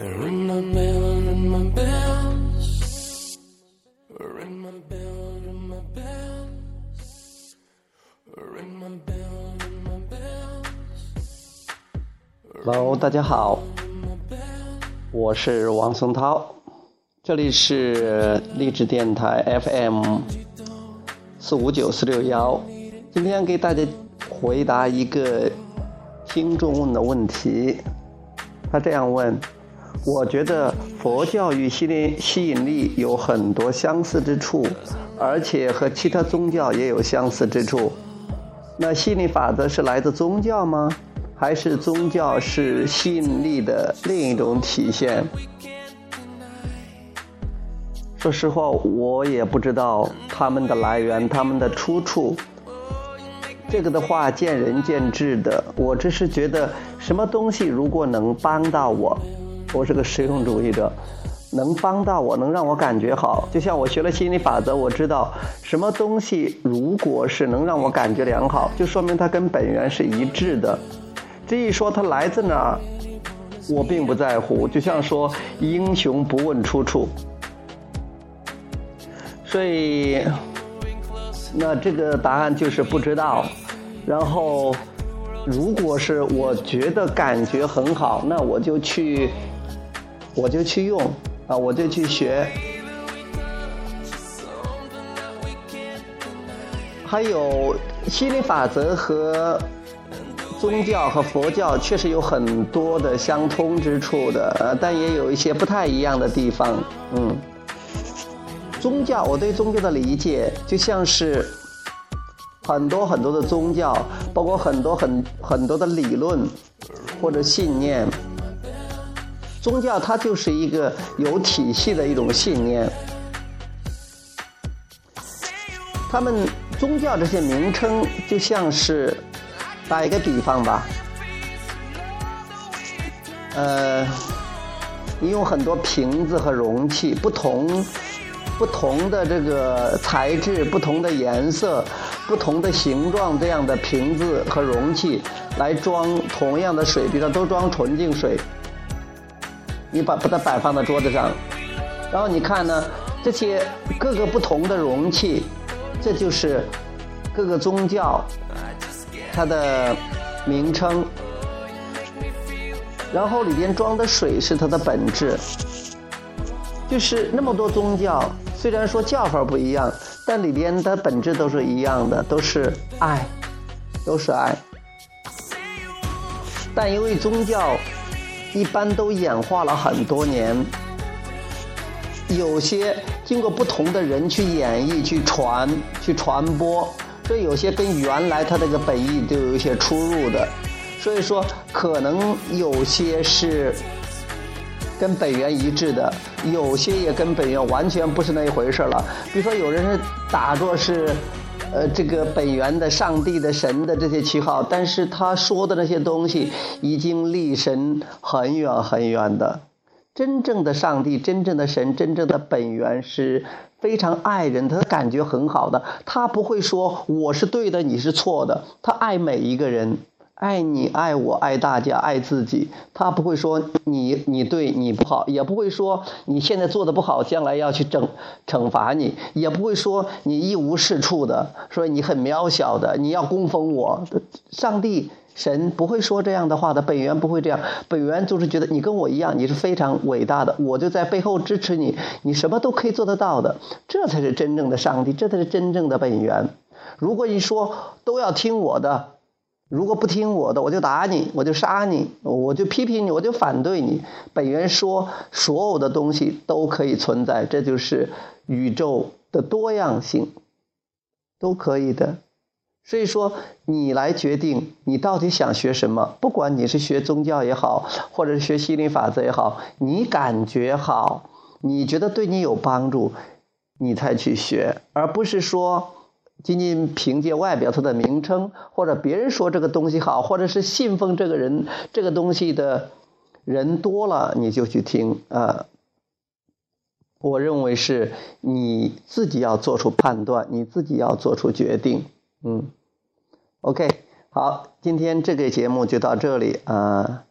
Hello，大家好，我是王松涛，这里是励志电台 FM 四五九四六幺，今天给大家回答一个听众问的问题，他这样问。我觉得佛教与吸引吸引力有很多相似之处，而且和其他宗教也有相似之处。那吸引力法则是来自宗教吗？还是宗教是吸引力的另一种体现。说实话，我也不知道他们的来源、他们的出处。这个的话，见仁见智的。我只是觉得，什么东西如果能帮到我，我是个实用主义者，能帮到我，能让我感觉好。就像我学了心理法则，我知道什么东西如果是能让我感觉良好，就说明它跟本源是一致的。至于说它来自哪儿，我并不在乎。就像说英雄不问出处，所以那这个答案就是不知道。然后，如果是我觉得感觉很好，那我就去，我就去用啊，我就去学。还有心理法则和。宗教和佛教确实有很多的相通之处的，呃，但也有一些不太一样的地方。嗯，宗教，我对宗教的理解就像是很多很多的宗教，包括很多很很多的理论或者信念。宗教它就是一个有体系的一种信念。他们宗教这些名称就像是。打一个比方吧，呃，你用很多瓶子和容器，不同不同的这个材质、不同的颜色、不同的形状这样的瓶子和容器来装同样的水，比如说都装纯净水，你把把它摆放在桌子上，然后你看呢，这些各个不同的容器，这就是各个宗教。它的名称，然后里边装的水是它的本质，就是那么多宗教，虽然说叫法不一样，但里边的本质都是一样的，都是爱，都是爱。但因为宗教一般都演化了很多年，有些经过不同的人去演绎、去传、去传播。所以有些跟原来它这个本意都有一些出入的，所以说可能有些是跟本源一致的，有些也跟本源完全不是那一回事了。比如说有人是打坐是，呃，这个本源的上帝的神的这些旗号，但是他说的那些东西已经离神很远很远的。真正的上帝、真正的神、真正的本源是非常爱人，他的感觉很好的，他不会说我是对的，你是错的，他爱每一个人，爱你、爱我、爱大家、爱自己，他不会说你你对你不好，也不会说你现在做的不好，将来要去整惩罚你，也不会说你一无是处的，说你很渺小的，你要供奉我，上帝。神不会说这样的话的，本源不会这样，本源就是觉得你跟我一样，你是非常伟大的，我就在背后支持你，你什么都可以做得到的，这才是真正的上帝，这才是真正的本源。如果你说都要听我的，如果不听我的，我就打你，我就杀你，我就批评你，我就反对你。本源说所有的东西都可以存在，这就是宇宙的多样性，都可以的。所以说，你来决定你到底想学什么。不管你是学宗教也好，或者是学心理法则也好，你感觉好，你觉得对你有帮助，你才去学，而不是说仅仅凭借外表它的名称，或者别人说这个东西好，或者是信奉这个人这个东西的人多了，你就去听啊。我认为是你自己要做出判断，你自己要做出决定。嗯，OK，好，今天这个节目就到这里啊，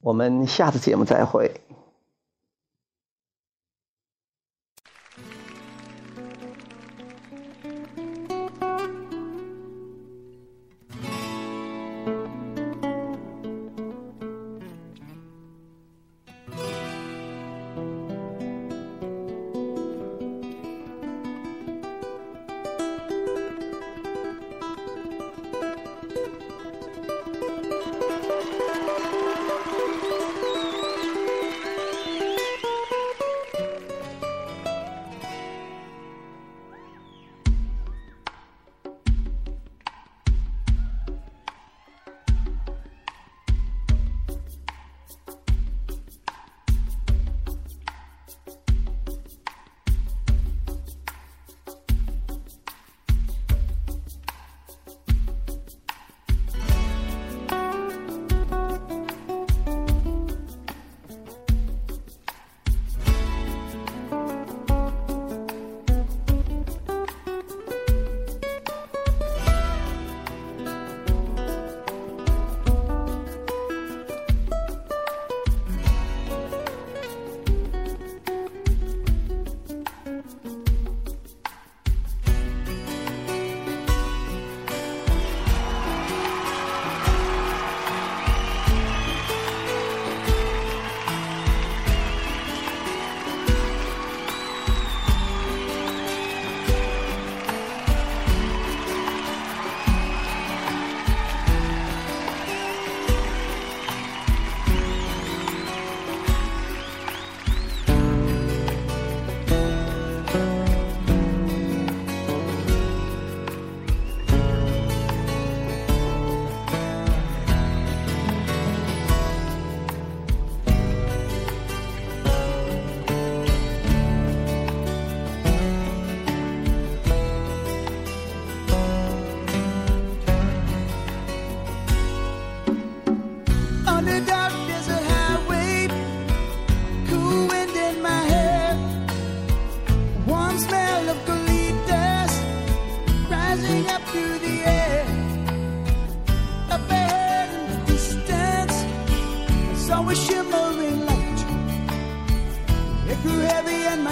我们下次节目再会。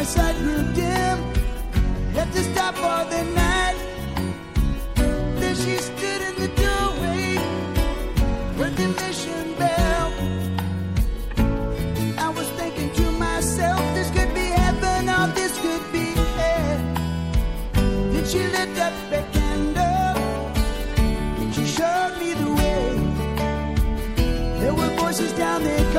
My sight grew dim. Had to stop for the night. Then she stood in the doorway, heard the mission bell. I was thinking to myself, this could be heaven or this could be hell. Then she lit up a candle, she showed me the way. There were voices down the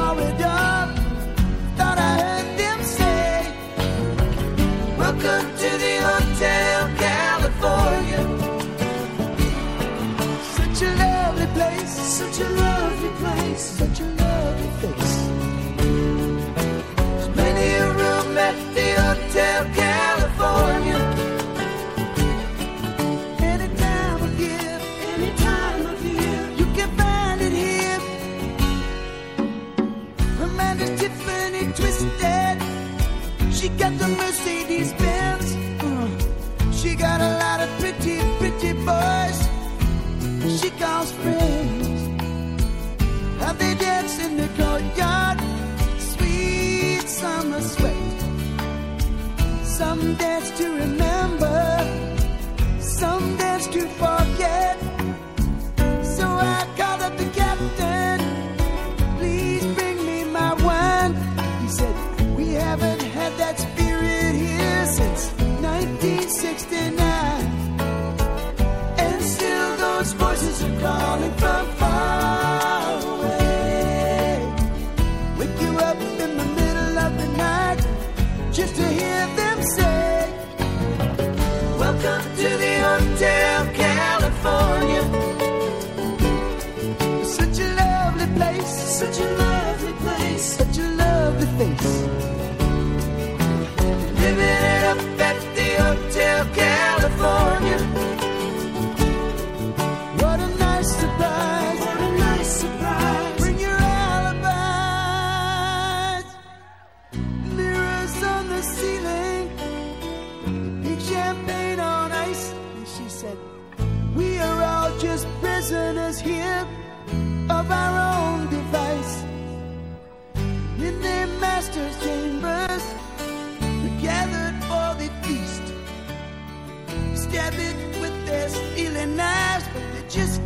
dance to remember. Some dance to forget. So I called up the captain. Please bring me my wine. He said, We haven't had that spirit here since 1969. And still those voices are calling from far face. Living it up at the Hotel California. What a nice surprise, what a nice surprise. Bring your alibis. Mirrors on the ceiling, big champagne on ice. And she said, We are all just prisoners here of our In their master's chambers, gathered for the feast. Stab it with their knives, but they just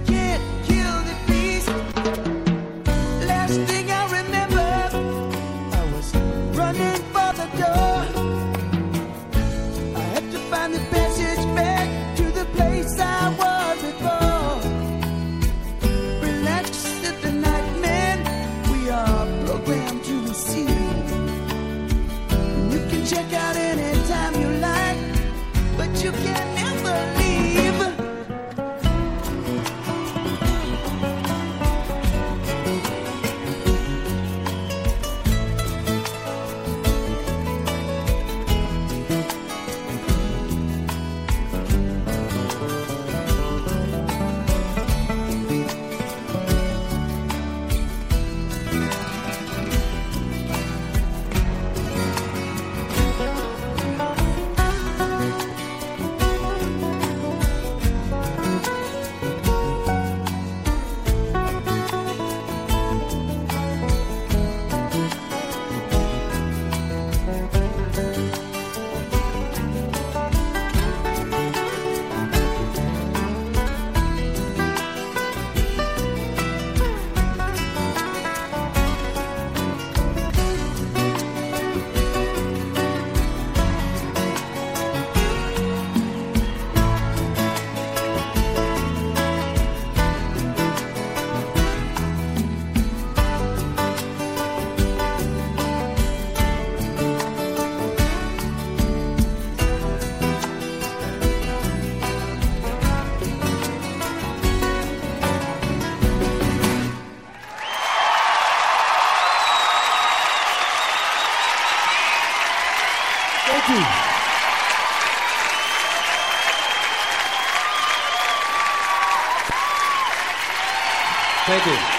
Thank you.